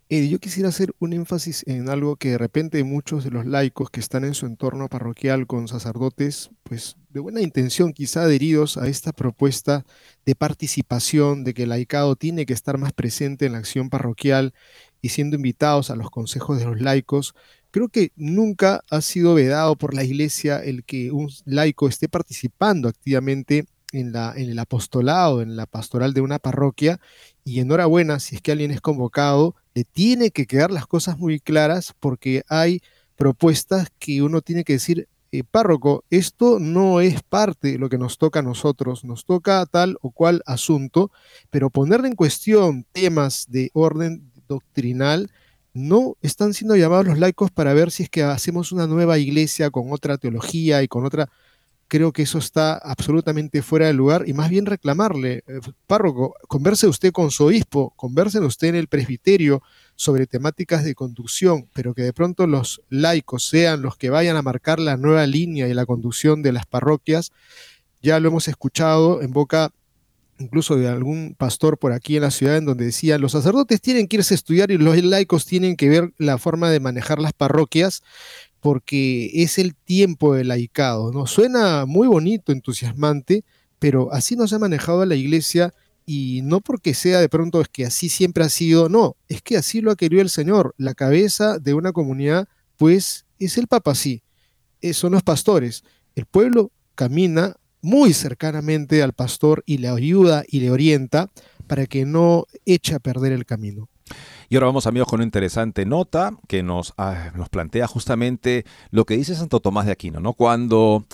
S3: Eddie, yo quisiera hacer un énfasis en algo que de repente muchos de los laicos que están en su entorno parroquial con sacerdotes, pues de buena intención quizá adheridos a esta propuesta de participación, de que el laicado tiene que estar más presente en la acción parroquial y siendo invitados a los consejos de los laicos, creo que nunca ha sido vedado por la iglesia el que un laico esté participando activamente en, la, el apostolado, en la pastoral de una parroquia, y enhorabuena si es que alguien es convocado tiene que quedar las cosas muy claras porque hay propuestas que uno tiene que decir, eh, párroco, esto no es parte de lo que nos toca a nosotros, nos toca tal o cual asunto, pero poner en cuestión temas de orden doctrinal, no están siendo llamados los laicos para ver si es que hacemos una nueva iglesia con otra teología y con otra creo que eso está absolutamente fuera de lugar y más bien reclamarle, eh, párroco, converse usted con su obispo, converse usted en el presbiterio sobre temáticas de conducción, pero que de pronto los laicos sean los que vayan a marcar la nueva línea y la conducción de las parroquias. Ya lo hemos escuchado en boca incluso de algún pastor por aquí en la ciudad en donde decía, los sacerdotes tienen que irse a estudiar y los laicos tienen que ver la forma de manejar las parroquias porque es el tiempo del laicado, ¿no? Suena muy bonito, entusiasmante, pero así no se ha manejado la iglesia y no porque sea de pronto es que así siempre ha sido, no, es que así lo ha querido el Señor. La cabeza de una comunidad, pues, es el Papa, sí, eh, son los pastores. El pueblo camina muy cercanamente al pastor y le ayuda y le orienta para que no eche a perder el camino.
S2: Y ahora vamos amigos con una interesante nota que nos, ah, nos plantea justamente lo que dice Santo Tomás de Aquino, ¿no? Cuando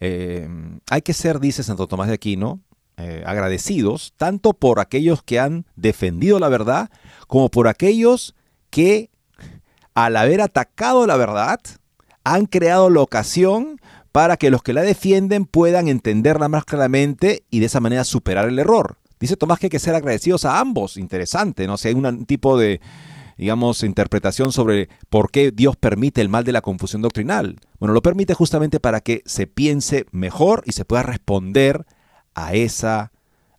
S2: eh, hay que ser, dice Santo Tomás de Aquino, eh, agradecidos tanto por aquellos que han defendido la verdad como por aquellos que al haber atacado la verdad han creado la ocasión para que los que la defienden puedan entenderla más claramente y de esa manera superar el error. Dice Tomás que hay que ser agradecidos a ambos. Interesante, ¿no? Si hay un tipo de, digamos, interpretación sobre por qué Dios permite el mal de la confusión doctrinal. Bueno, lo permite justamente para que se piense mejor y se pueda responder a esa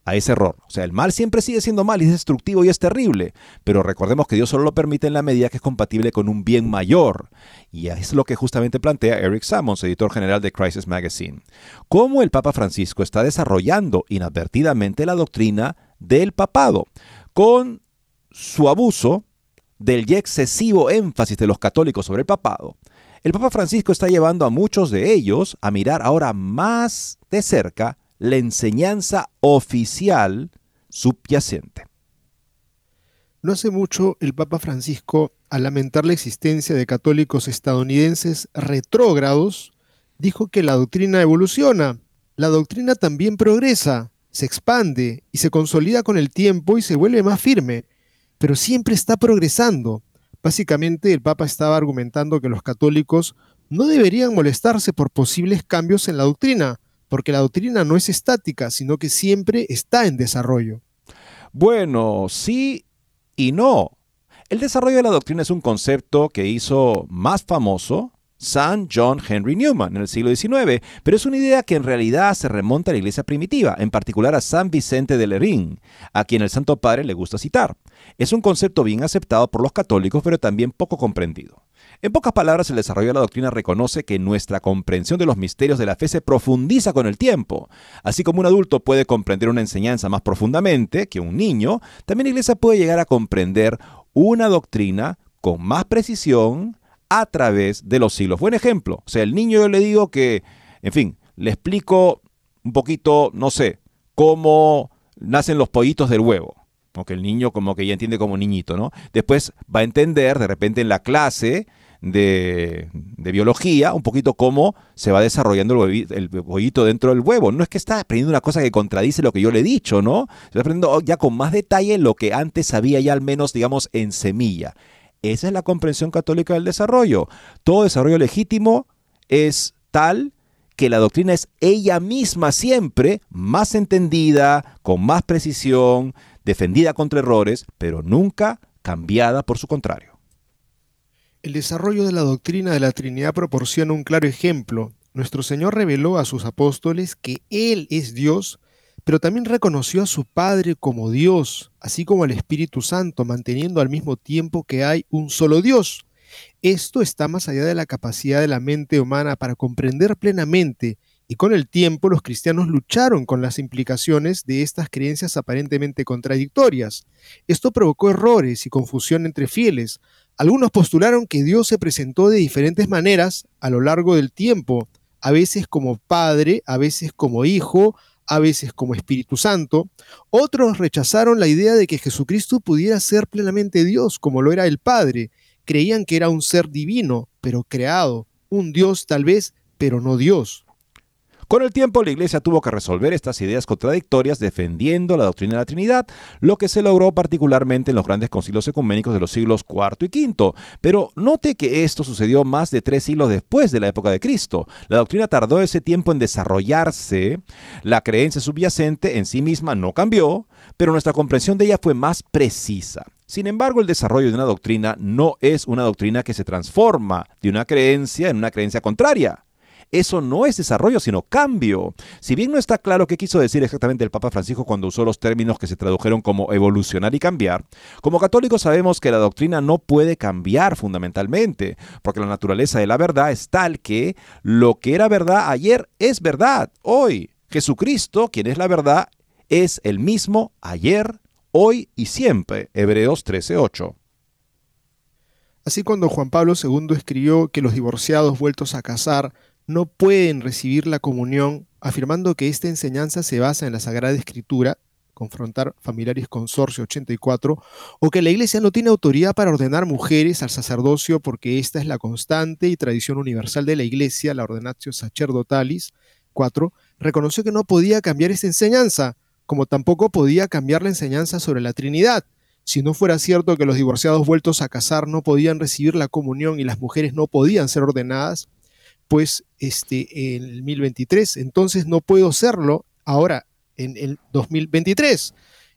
S2: a ese error. O sea, el mal siempre sigue siendo mal y es destructivo y es terrible, pero recordemos que Dios solo lo permite en la medida que es compatible con un bien mayor. Y es lo que justamente plantea Eric Sammons, editor general de Crisis Magazine. Cómo el Papa Francisco está desarrollando inadvertidamente la doctrina del papado, con su abuso del excesivo énfasis de los católicos sobre el papado. El Papa Francisco está llevando a muchos de ellos a mirar ahora más de cerca la enseñanza oficial subyacente.
S3: No hace mucho el Papa Francisco, al lamentar la existencia de católicos estadounidenses retrógrados, dijo que la doctrina evoluciona, la doctrina también progresa, se expande y se consolida con el tiempo y se vuelve más firme, pero siempre está progresando. Básicamente el Papa estaba argumentando que los católicos no deberían molestarse por posibles cambios en la doctrina, porque la doctrina no es estática, sino que siempre está en desarrollo.
S2: Bueno, sí y no. El desarrollo de la doctrina es un concepto que hizo más famoso San John Henry Newman en el siglo XIX, pero es una idea que en realidad se remonta a la iglesia primitiva, en particular a San Vicente de Lerín, a quien el Santo Padre le gusta citar. Es un concepto bien aceptado por los católicos, pero también poco comprendido. En pocas palabras, el desarrollo de la doctrina reconoce que nuestra comprensión de los misterios de la fe se profundiza con el tiempo. Así como un adulto puede comprender una enseñanza más profundamente que un niño, también la iglesia puede llegar a comprender una doctrina con más precisión a través de los siglos. Buen ejemplo. O sea, el niño yo le digo que, en fin, le explico un poquito, no sé, cómo nacen los pollitos del huevo. Aunque el niño como que ya entiende como niñito, ¿no? Después va a entender de repente en la clase de, biología, un poquito cómo se va desarrollando el, bollito dentro del huevo. No es que está aprendiendo una cosa que contradice lo que yo le he dicho, ¿no? Está aprendiendo ya con más detalle lo que antes sabía ya al menos, digamos, en semilla. Esa es la comprensión católica del desarrollo. Todo desarrollo legítimo es tal que la doctrina es ella misma siempre más entendida, con más precisión, defendida contra errores, pero nunca cambiada por su contrario.
S3: El desarrollo de la doctrina de la Trinidad proporciona un claro ejemplo. Nuestro Señor reveló a sus apóstoles que Él es Dios, pero también reconoció a su Padre como Dios, así como al Espíritu Santo, manteniendo al mismo tiempo que hay un solo Dios. Esto está más allá de la capacidad de la mente humana para comprender plenamente y con el tiempo los cristianos lucharon con las implicaciones de estas creencias aparentemente contradictorias. Esto provocó errores y confusión entre fieles. Algunos postularon que Dios se presentó de diferentes maneras a lo largo del tiempo, a veces como Padre, a veces como Hijo, a veces como Espíritu Santo. Otros rechazaron la idea de que Jesucristo pudiera ser plenamente Dios, como lo era el Padre. Creían que era un ser divino, pero creado, un Dios tal vez, pero no Dios.
S2: Con el tiempo, la Iglesia tuvo que resolver estas ideas contradictorias defendiendo la doctrina de la Trinidad, lo que se logró particularmente en los grandes concilios ecuménicos de los siglos IV y V. Pero note que esto sucedió más de tres siglos después de la época de Cristo. La doctrina tardó ese tiempo en desarrollarse, la creencia subyacente en sí misma no cambió, pero nuestra comprensión de ella fue más precisa. Sin embargo, el desarrollo de una doctrina no es una doctrina que se transforma de una creencia en una creencia contraria. Eso no es desarrollo, sino cambio. Si bien no está claro qué quiso decir exactamente el Papa Francisco cuando usó los términos que se tradujeron como evolucionar y cambiar, como católicos sabemos que la doctrina no puede cambiar fundamentalmente, porque la naturaleza de la verdad es tal que lo que era verdad ayer es verdad hoy. Jesucristo, quien es la verdad, es el mismo ayer, hoy y siempre. Hebreos 13:8.
S3: Así cuando Juan Pablo II escribió que los divorciados vueltos a casar no pueden recibir la comunión, afirmando que esta enseñanza se basa en la Sagrada Escritura, confrontar familiares consorcio 84, o que la Iglesia no tiene autoridad para ordenar mujeres al sacerdocio porque esta es la constante y tradición universal de la Iglesia, la Ordenatio Sacerdotalis 4, reconoció que no podía cambiar esta enseñanza, como tampoco podía cambiar la enseñanza sobre la Trinidad. Si no fuera cierto que los divorciados vueltos a casar no podían recibir la comunión y las mujeres no podían ser ordenadas, pues este, en el 2023. Entonces no puedo serlo ahora en el 2023.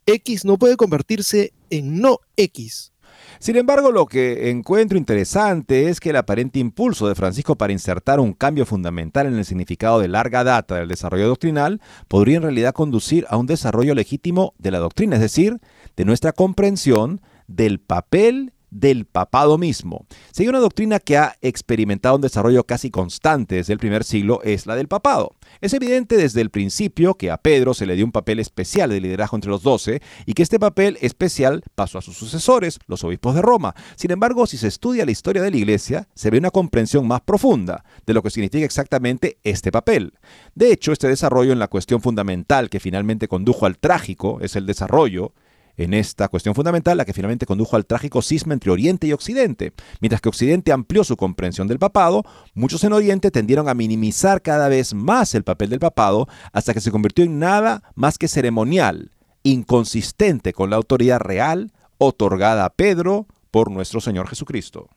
S3: X no puede convertirse en no X.
S2: Sin embargo, lo que encuentro interesante es que el aparente impulso de Francisco para insertar un cambio fundamental en el significado de larga data del desarrollo doctrinal podría en realidad conducir a un desarrollo legítimo de la doctrina, es decir, de nuestra comprensión del papel del papado mismo. Si hay una doctrina que ha experimentado un desarrollo casi constante desde el primer siglo, es la del papado. Es evidente desde el principio que a Pedro se le dio un papel especial de liderazgo entre los doce y que este papel especial pasó a sus sucesores, los obispos de Roma. Sin embargo, si se estudia la historia de la Iglesia, se ve una comprensión más profunda de lo que significa exactamente este papel. De hecho, este desarrollo en la cuestión fundamental que finalmente condujo al trágico es el desarrollo en esta cuestión fundamental, la que finalmente condujo al trágico cisma entre Oriente y Occidente. Mientras que Occidente amplió su comprensión del papado, muchos en Oriente tendieron a minimizar cada vez más el papel del papado hasta que se convirtió en nada más que ceremonial, inconsistente con la autoridad real otorgada a Pedro por nuestro Señor Jesucristo.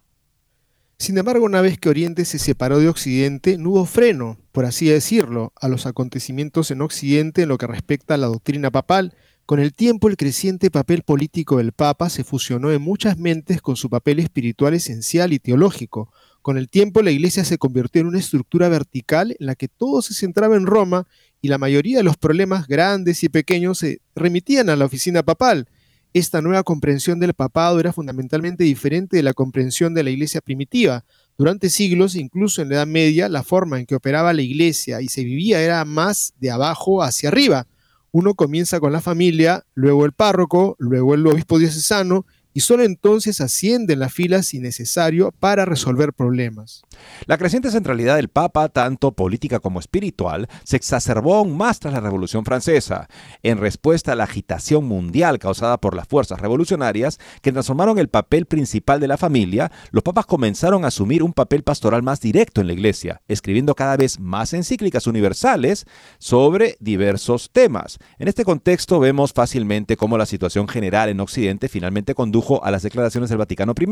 S3: Sin embargo, una vez que Oriente se separó de Occidente, no hubo freno, por así decirlo, a los acontecimientos en Occidente en lo que respecta a la doctrina papal, con el tiempo, el creciente papel político del Papa se fusionó en muchas mentes con su papel espiritual esencial y teológico. Con el tiempo, la Iglesia se convirtió en una estructura vertical en la que todo se centraba en Roma y la mayoría de los problemas grandes y pequeños se remitían a la oficina papal. Esta nueva comprensión del papado era fundamentalmente diferente de la comprensión de la Iglesia primitiva. Durante siglos, incluso en la Edad Media, la forma en que operaba la Iglesia y se vivía era más de abajo hacia arriba uno comienza con la familia, luego el párroco, luego el obispo diocesano y solo entonces asciende en la fila si necesario para resolver problemas.
S2: La creciente centralidad del Papa, tanto política como espiritual, se exacerbó aún más tras la Revolución Francesa, en respuesta a la agitación mundial causada por las fuerzas revolucionarias que transformaron el papel principal de la familia, los papas comenzaron a asumir un papel pastoral más directo en la Iglesia, escribiendo cada vez más encíclicas universales sobre diversos temas. En este contexto vemos fácilmente cómo la situación general en Occidente finalmente condujo a las declaraciones del Vaticano I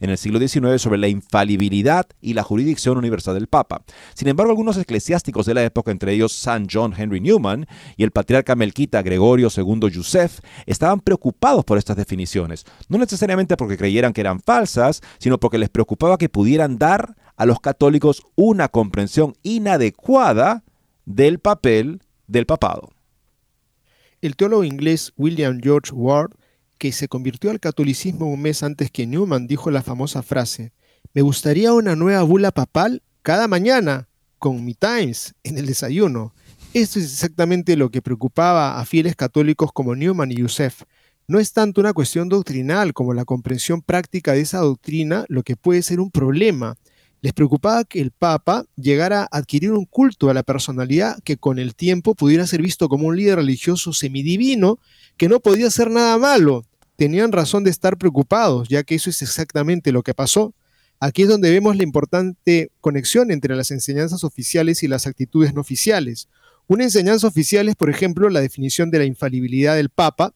S2: en el siglo XIX sobre la infalibilidad y la jurisdicción universal del Papa. Sin embargo, algunos eclesiásticos de la época, entre ellos San John Henry Newman y el patriarca melquita Gregorio II Yusef, estaban preocupados por estas definiciones, no necesariamente porque creyeran que eran falsas, sino porque les preocupaba que pudieran dar a los católicos una comprensión inadecuada del papel del papado.
S3: El teólogo inglés William George Ward, que se convirtió al catolicismo un mes antes que Newman, dijo la famosa frase, me gustaría una nueva bula papal cada mañana, con mi Times, en el desayuno. Esto es exactamente lo que preocupaba a fieles católicos como Newman y Youssef. No es tanto una cuestión doctrinal como la comprensión práctica de esa doctrina lo que puede ser un problema. Les preocupaba que el Papa llegara a adquirir un culto a la personalidad que con el tiempo pudiera ser visto como un líder religioso semidivino que no podía hacer nada malo. Tenían razón de estar preocupados, ya que eso es exactamente lo que pasó. Aquí es donde vemos la importante conexión entre las enseñanzas oficiales y las actitudes no oficiales. Una enseñanza oficial es, por ejemplo, la definición de la infalibilidad del Papa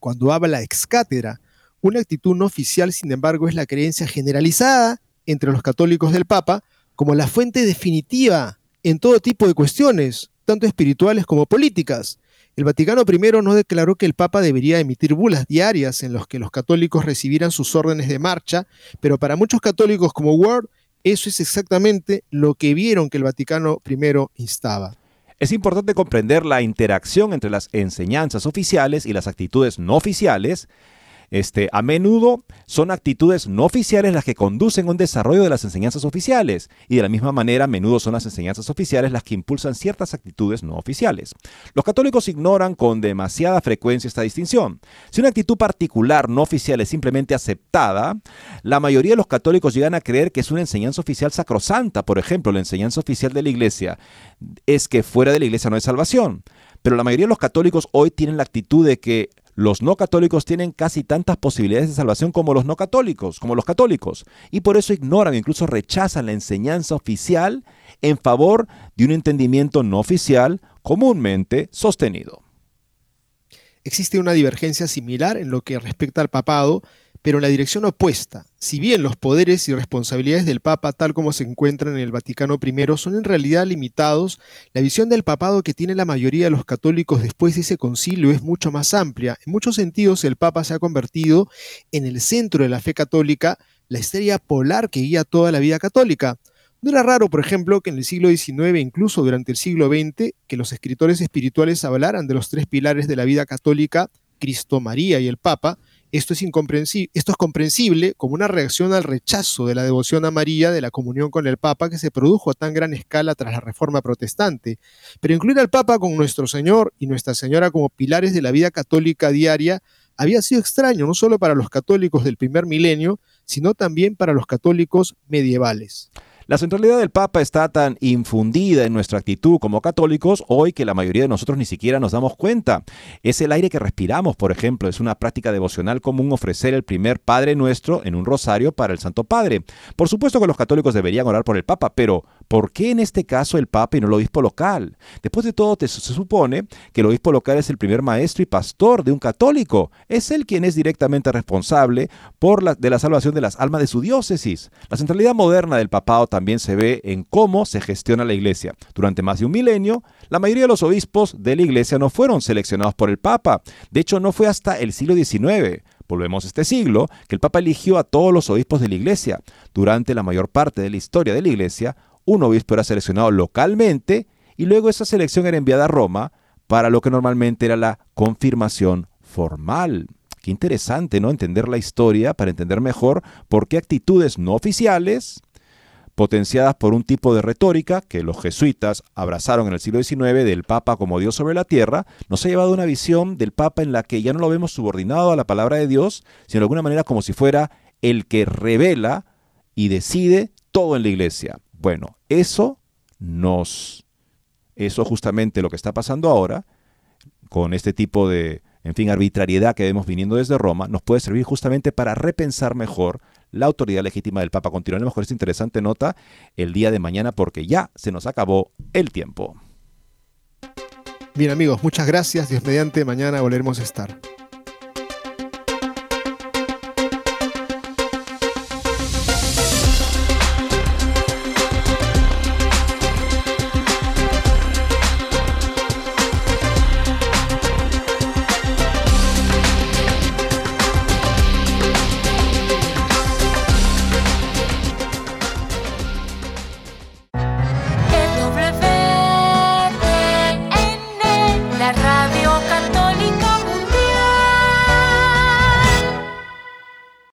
S3: cuando habla ex cátedra. Una actitud no oficial, sin embargo, es la creencia generalizada entre los católicos del Papa como la fuente definitiva en todo tipo de cuestiones, tanto espirituales como políticas. El Vaticano I no declaró que el Papa debería emitir bulas diarias en las que los católicos recibieran sus órdenes de marcha, pero para muchos católicos como Ward, eso es exactamente lo que vieron que el Vaticano I instaba.
S2: Es importante comprender la interacción entre las enseñanzas oficiales y las actitudes no oficiales este, a menudo son actitudes no oficiales las que conducen a un desarrollo de las enseñanzas oficiales y de la misma manera a menudo son las enseñanzas oficiales las que impulsan ciertas actitudes no oficiales. Los católicos ignoran con demasiada frecuencia esta distinción. Si una actitud particular no oficial es simplemente aceptada, la mayoría de los católicos llegan a creer que es una enseñanza oficial sacrosanta. Por ejemplo, la enseñanza oficial de la iglesia es que fuera de la iglesia no hay salvación. Pero la mayoría de los católicos hoy tienen la actitud de que los no católicos tienen casi tantas posibilidades de salvación como los no católicos, como los católicos, y por eso ignoran, incluso rechazan la enseñanza oficial en favor de un entendimiento no oficial comúnmente sostenido.
S3: Existe una divergencia similar en lo que respecta al papado pero en la dirección opuesta. Si bien los poderes y responsabilidades del Papa, tal como se encuentran en el Vaticano I, son en realidad limitados, la visión del papado que tiene la mayoría de los católicos después de ese concilio es mucho más amplia. En muchos sentidos, el Papa se ha convertido en el centro de la fe católica, la estrella polar que guía toda la vida católica. No era raro, por ejemplo, que en el siglo XIX, incluso durante el siglo XX, que los escritores espirituales hablaran de los tres pilares de la vida católica, Cristo, María y el Papa, esto es, comprensible como una reacción al rechazo de la devoción a María de la comunión con el Papa que se produjo a tan gran escala tras la Reforma Protestante. Pero incluir al Papa con nuestro Señor y Nuestra Señora como pilares de la vida católica diaria había sido extraño no solo para los católicos del primer milenio, sino también para los católicos medievales.
S2: La centralidad del Papa está tan infundida en nuestra actitud como católicos hoy que la mayoría de nosotros ni siquiera nos damos cuenta. Es el aire que respiramos, por ejemplo, es una práctica devocional común ofrecer el primer Padre Nuestro en un rosario para el Santo Padre. Por supuesto que los católicos deberían orar por el Papa, pero ¿por qué en este caso el Papa y no el obispo local? Después de todo, se supone que el obispo local es el primer maestro y pastor de un católico. Es él quien es directamente responsable de la salvación de las almas de su diócesis. La centralidad moderna del papado también se ve en cómo se gestiona la iglesia. Durante más de un milenio, la mayoría de los obispos de la iglesia no fueron seleccionados por el Papa. De hecho, no fue hasta el siglo XIX, volvemos a este siglo, que el Papa eligió a todos los obispos de la iglesia. Durante la mayor parte de la historia de la iglesia, un obispo era seleccionado localmente y luego esa selección era enviada a Roma para lo que normalmente era la confirmación formal. Qué interesante, ¿no? Entender la historia para entender mejor por qué actitudes no oficiales potenciadas por un tipo de retórica que los jesuitas abrazaron en el siglo XIX del Papa como Dios sobre la tierra, nos ha llevado a una visión del Papa en la que ya no lo vemos subordinado a la palabra de Dios, sino de alguna manera como si fuera el que revela y decide todo en la iglesia. Bueno, eso nos, eso justamente lo que está pasando ahora, con este tipo de, en fin, arbitrariedad que vemos viniendo desde Roma, nos puede servir justamente para repensar mejor la autoridad legítima del Papa. Continuaremos con esta interesante nota el día de mañana porque ya se nos acabó el tiempo.
S3: Bien amigos, muchas gracias. Dios mediante, mañana volveremos a estar.